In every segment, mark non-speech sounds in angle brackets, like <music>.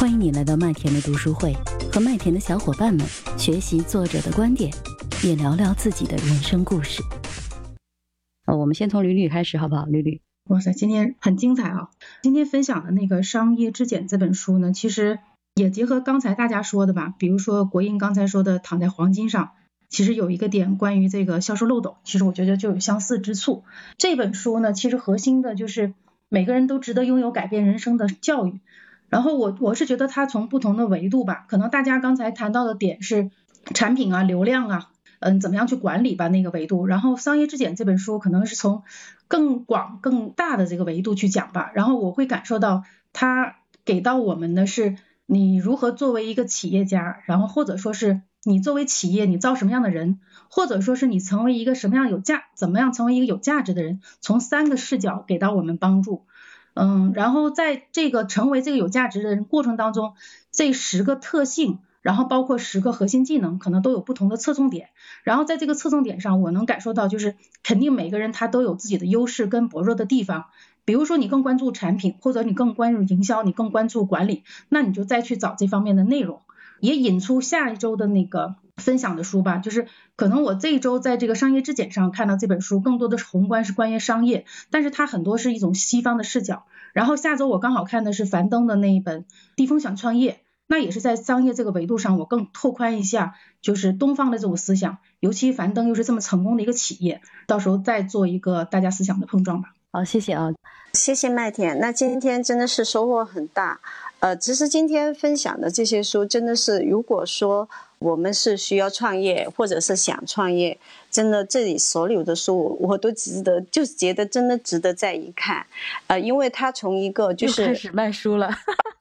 欢迎你来到麦田的读书会，和麦田的小伙伴们学习作者的观点，也聊聊自己的人生故事。呃，我们先从吕吕开始，好不好？吕吕，哇塞，今天很精彩啊！今天分享的那个《商业质检》这本书呢，其实也结合刚才大家说的吧，比如说国英刚才说的躺在黄金上，其实有一个点关于这个销售漏斗，其实我觉得就有相似之处。这本书呢，其实核心的就是每个人都值得拥有改变人生的教育。然后我我是觉得它从不同的维度吧，可能大家刚才谈到的点是产品啊、流量啊，嗯，怎么样去管理吧那个维度。然后《商业之简》这本书可能是从更广、更大的这个维度去讲吧。然后我会感受到它给到我们的是你如何作为一个企业家，然后或者说是你作为企业你招什么样的人，或者说是你成为一个什么样有价，怎么样成为一个有价值的人，从三个视角给到我们帮助。嗯，然后在这个成为这个有价值的人过程当中，这十个特性，然后包括十个核心技能，可能都有不同的侧重点。然后在这个侧重点上，我能感受到，就是肯定每个人他都有自己的优势跟薄弱的地方。比如说你更关注产品，或者你更关注营销，你更关注管理，那你就再去找这方面的内容。也引出下一周的那个分享的书吧，就是可能我这一周在这个商业质检上看到这本书，更多的是宏观是关于商业，但是它很多是一种西方的视角。然后下周我刚好看的是樊登的那一本《低风险创业》，那也是在商业这个维度上，我更拓宽一下，就是东方的这种思想，尤其樊登又是这么成功的一个企业，到时候再做一个大家思想的碰撞吧。好，谢谢啊，谢谢麦田，那今天真的是收获很大。呃，其实今天分享的这些书，真的是如果说我们是需要创业，或者是想创业，真的这里所有的书我都值得，就是觉得真的值得再一看。呃，因为他从一个就是开始卖书了，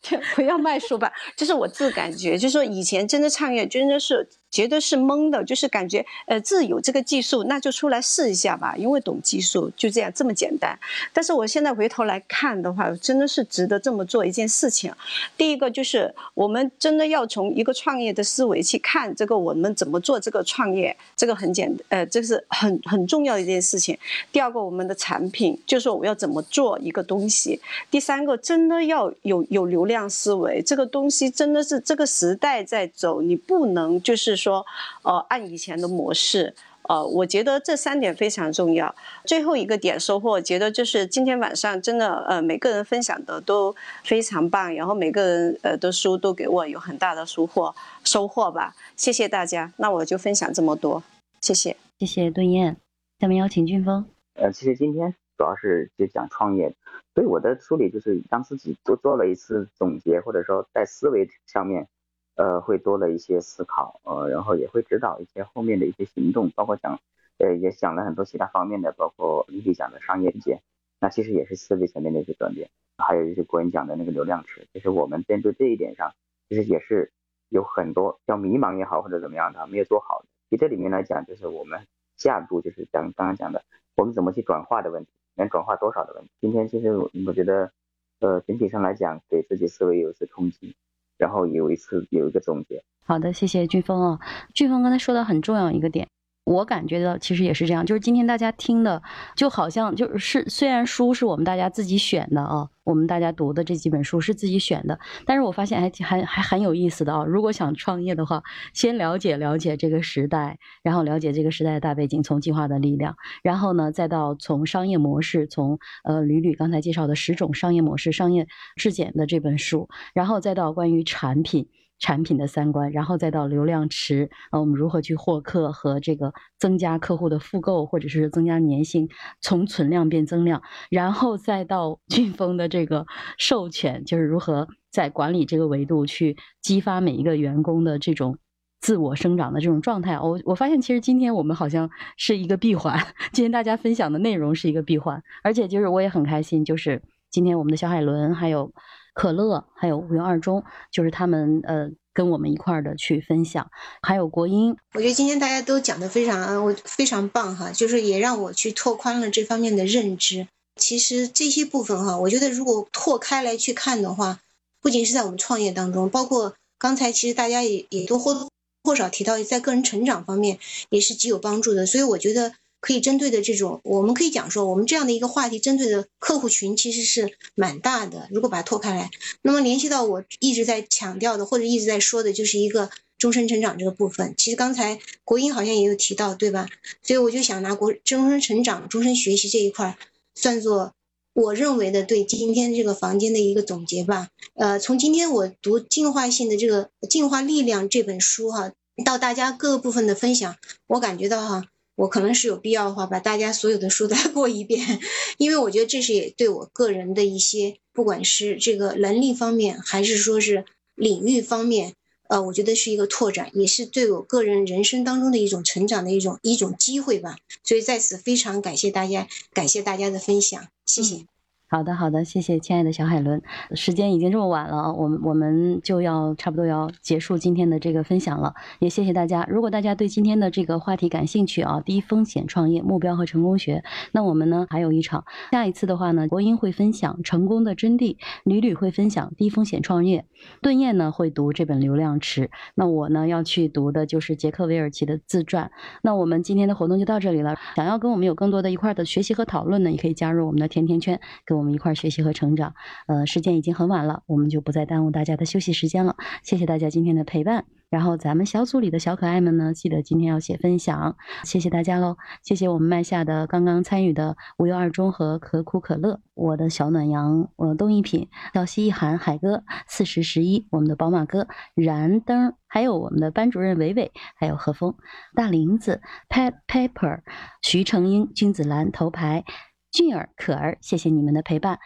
<laughs> 不要卖书吧，就是我自感觉，就是说以前真的创业真的是。觉得是懵的，就是感觉呃自己有这个技术，那就出来试一下吧，因为懂技术，就这样这么简单。但是我现在回头来看的话，真的是值得这么做一件事情。第一个就是我们真的要从一个创业的思维去看这个我们怎么做这个创业，这个很简呃这是很很重要的一件事情。第二个我们的产品，就是说我要怎么做一个东西。第三个真的要有有流量思维，这个东西真的是这个时代在走，你不能就是。说，呃，按以前的模式，呃，我觉得这三点非常重要。最后一个点收获，我觉得就是今天晚上真的，呃，每个人分享的都非常棒，然后每个人呃的书都给我有很大的收获收获吧。谢谢大家，那我就分享这么多，谢谢，谢谢顿燕。下面邀请俊峰。呃，谢谢今天主要是就讲创业，所以我的梳理就是让自己都做了一次总结，或者说在思维上面。呃，会多了一些思考，呃，然后也会指导一些后面的一些行动，包括讲，呃，也讲了很多其他方面的，包括丽丽讲的商业界，那其实也是思维层面的一些转变，还有一些国人讲的那个流量池，其实我们针对这一点上，其实也是有很多叫迷茫也好或者怎么样的没有做好。其实这里面来讲，就是我们下一步就是讲刚刚讲的，我们怎么去转化的问题，能转化多少的问题。今天其实我我觉得，呃，整体上来讲，给自己思维有一次冲击。然后有一次有一个总结。好的，谢谢俊峰啊。俊峰刚才说的很重要一个点，我感觉到其实也是这样，就是今天大家听的就好像就是虽然书是我们大家自己选的啊。我们大家读的这几本书是自己选的，但是我发现还还还很有意思的啊！如果想创业的话，先了解了解这个时代，然后了解这个时代的大背景，从进化的力量，然后呢，再到从商业模式，从呃吕吕刚才介绍的十种商业模式、商业质检的这本书，然后再到关于产品。产品的三观，然后再到流量池，呃，我们如何去获客和这个增加客户的复购，或者是增加粘性，从存量变增量，然后再到 <laughs> 俊峰的这个授权，就是如何在管理这个维度去激发每一个员工的这种自我生长的这种状态。我我发现其实今天我们好像是一个闭环，今天大家分享的内容是一个闭环，而且就是我也很开心，就是今天我们的小海伦还有。可乐，还有无缘二中，就是他们呃跟我们一块儿的去分享，还有国英。我觉得今天大家都讲的非常，我非常棒哈，就是也让我去拓宽了这方面的认知。其实这些部分哈，我觉得如果拓开来去看的话，不仅是在我们创业当中，包括刚才其实大家也也都或或少提到，在个人成长方面也是极有帮助的。所以我觉得可以针对的这种，我们可以讲说，我们这样的一个话题针对的客户群其实是蛮大的。如果把它拓开来，那么联系到我一直在强调的或者一直在说的，就是一个终身成长这个部分。其实刚才国英好像也有提到，对吧？所以我就想拿国终身成长、终身学习这一块算作我认为的对今天这个房间的一个总结吧。呃，从今天我读进化性的这个进化力量这本书哈，到大家各个部分的分享，我感觉到哈。我可能是有必要的话，把大家所有的书 <laughs> 再过一遍，因为我觉得这是也对我个人的一些，不管是这个能力方面，还是说是领域方面，呃，我觉得是一个拓展，也是对我个人人生当中的一种成长的一种一种机会吧。所以在此非常感谢大家，感谢大家的分享，谢谢。好的，好的，谢谢亲爱的小海伦。时间已经这么晚了，我们我们就要差不多要结束今天的这个分享了。也谢谢大家。如果大家对今天的这个话题感兴趣啊，低风险创业目标和成功学，那我们呢还有一场。下一次的话呢，国英会分享成功的真谛，吕吕会分享低风险创业，顿燕呢会读这本流量池，那我呢要去读的就是杰克韦尔奇的自传。那我们今天的活动就到这里了。想要跟我们有更多的一块的学习和讨论呢，也可以加入我们的甜甜圈，跟。我们一块学习和成长，呃，时间已经很晚了，我们就不再耽误大家的休息时间了。谢谢大家今天的陪伴。然后咱们小组里的小可爱们呢，记得今天要写分享，谢谢大家喽。谢谢我们麦下的刚刚参与的无忧二中和可苦可乐，我的小暖阳，我的东一品，小西一涵，海哥，四十十一，我们的宝马哥，燃灯，还有我们的班主任伟伟，还有何峰，大林子，Pet Pepper，徐成英，君子兰，头牌。俊儿、可儿，谢谢你们的陪伴，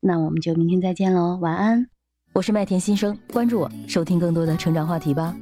那我们就明天再见喽，晚安。我是麦田新生，关注我，收听更多的成长话题吧。